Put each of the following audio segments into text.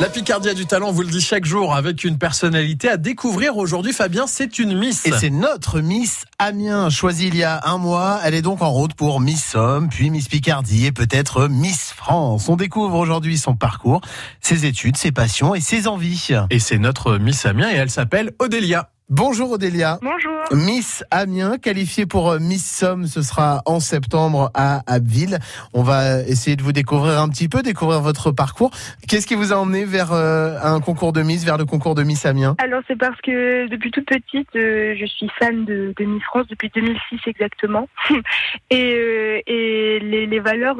La Picardia du talent, on vous le dit chaque jour, avec une personnalité à découvrir aujourd'hui. Fabien, c'est une Miss. Et c'est notre Miss Amiens, choisie il y a un mois. Elle est donc en route pour Miss Somme, puis Miss Picardie et peut-être Miss France. On découvre aujourd'hui son parcours, ses études, ses passions et ses envies. Et c'est notre Miss Amiens et elle s'appelle Odélia. Bonjour Odélia. Bonjour. Miss Amiens, qualifiée pour euh, Miss Somme, ce sera en septembre à Abbeville. On va essayer de vous découvrir un petit peu, découvrir votre parcours. Qu'est-ce qui vous a emmené vers euh, un concours de Miss, vers le concours de Miss Amiens? Alors c'est parce que depuis toute petite, euh, je suis fan de, de, Miss France depuis 2006 exactement. et, et les, les valeurs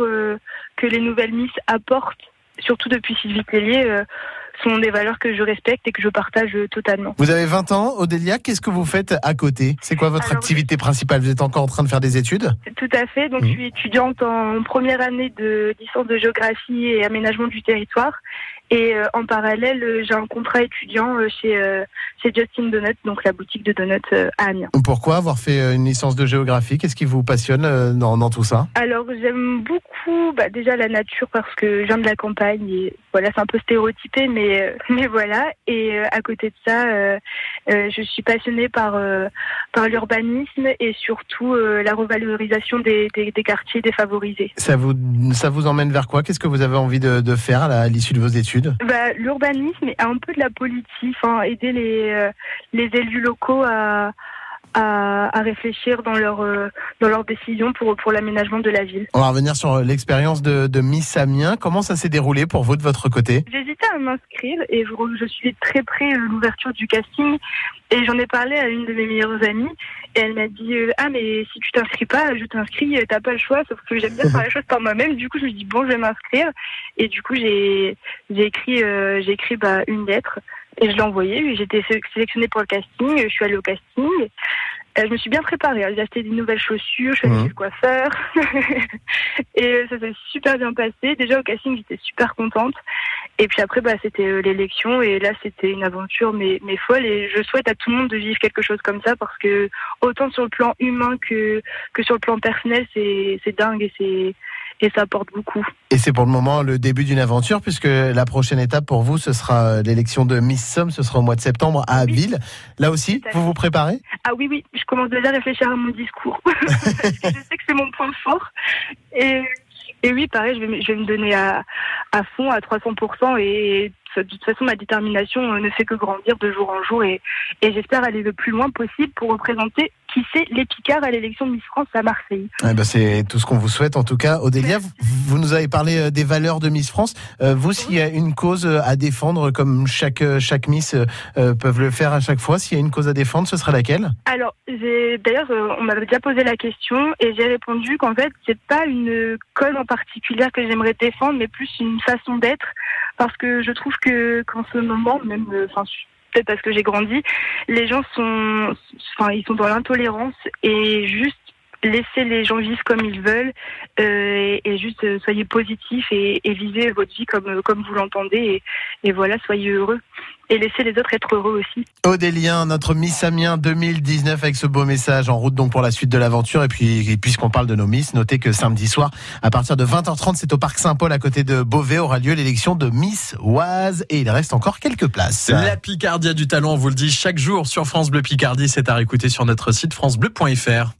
que les nouvelles Miss apportent, surtout depuis Sylvie Tellier, sont des valeurs que je respecte et que je partage totalement. Vous avez 20 ans, Odélia, qu'est-ce que vous faites à côté? C'est quoi votre activité principale? Vous êtes encore en train de faire des études? Tout à fait, donc mmh. je suis étudiante en première année de licence de géographie et aménagement du territoire. Et euh, en parallèle, euh, j'ai un contrat étudiant euh, chez, Justin Donut, donc la boutique de donuts à Amiens. Pourquoi avoir fait une licence de géographie? Qu'est-ce qui vous passionne dans, dans tout ça? Alors j'aime beaucoup bah, déjà la nature parce que je viens de la campagne et voilà c'est un peu stéréotypé mais mais voilà. Et à côté de ça je suis passionnée par par l'urbanisme et surtout la revalorisation des, des, des, quartiers défavorisés. Ça vous ça vous emmène vers quoi? Qu'est-ce que vous avez envie de, de faire à l'issue de vos études? Bah, L'urbanisme et un peu de la politique, hein, aider les, euh, les élus locaux à, à, à, réfléchir dans leur euh, dans leurs décisions pour pour l'aménagement de la ville. On va revenir sur l'expérience de, de Miss Amiens. Comment ça s'est déroulé pour vous de votre côté? J'hésitais à m'inscrire et je, je suis très près euh, l'ouverture du casting et j'en ai parlé à une de mes meilleures amies et elle m'a dit euh, ah mais si tu t'inscris pas je t'inscris t'as pas le choix sauf que j'aime bien faire les choses par moi-même du coup je me dis bon je vais m'inscrire et du coup j'ai j'ai écrit j'ai écrit bah, une lettre et je l'ai envoyé. J'ai été sélectionnée pour le casting. Je suis allée au casting. Euh, je me suis bien préparée. J'ai acheté des nouvelles chaussures, je suis allée mmh. chez le coiffeur. et ça s'est super bien passé. Déjà au casting, j'étais super contente. Et puis après, bah, c'était euh, l'élection. Et là, c'était une aventure mais, mais folle. Et je souhaite à tout le monde de vivre quelque chose comme ça parce que autant sur le plan humain que, que sur le plan personnel, c'est dingue et c'est et ça apporte beaucoup. Et c'est pour le moment le début d'une aventure, puisque la prochaine étape pour vous, ce sera l'élection de Miss Somme, ce sera au mois de septembre à Abbeville. Là aussi, vous vous préparez? Ah oui, oui, je commence déjà à réfléchir à mon discours, je sais que c'est mon point fort. Et, et oui, pareil, je vais, je vais me donner à, à fond, à 300%, et de toute façon, ma détermination ne fait que grandir de jour en jour, et, et j'espère aller le plus loin possible pour représenter qui c'est les Picards à l'élection de Miss France à Marseille. Eh ben c'est tout ce qu'on vous souhaite en tout cas. Odélia, vous, nous avez parlé euh, des valeurs de Miss France. Euh, vous, s'il y a une cause euh, à défendre, comme chaque, chaque Miss euh, peuvent le faire à chaque fois, s'il y a une cause à défendre, ce sera laquelle? Alors, d'ailleurs, on m'avait déjà posé la question et j'ai répondu qu'en fait, c'est pas une cause en particulier que j'aimerais défendre, mais plus une façon d'être, parce que je trouve que qu'en ce moment, même, enfin, parce que j'ai grandi, les gens sont, ils sont dans l'intolérance et juste laisser les gens vivre comme ils veulent euh, et, juste euh, soyez positifs et, vivez votre vie comme comme vous l'entendez et, voilà soyez heureux et laissez les autres être heureux aussi. Odélien, notre Miss Amiens 2019 avec ce beau message en route donc pour la suite de l'aventure et puis puisqu'on parle de nos Miss, notez que samedi soir à partir de 20h30 c'est au parc Saint-Paul à côté de Beauvais aura lieu l'élection de Miss Oise et il reste encore quelques places. La Picardia du talent, on vous le dit chaque jour sur France Bleu Picardie, c'est à réécouter sur notre site francebleu.fr.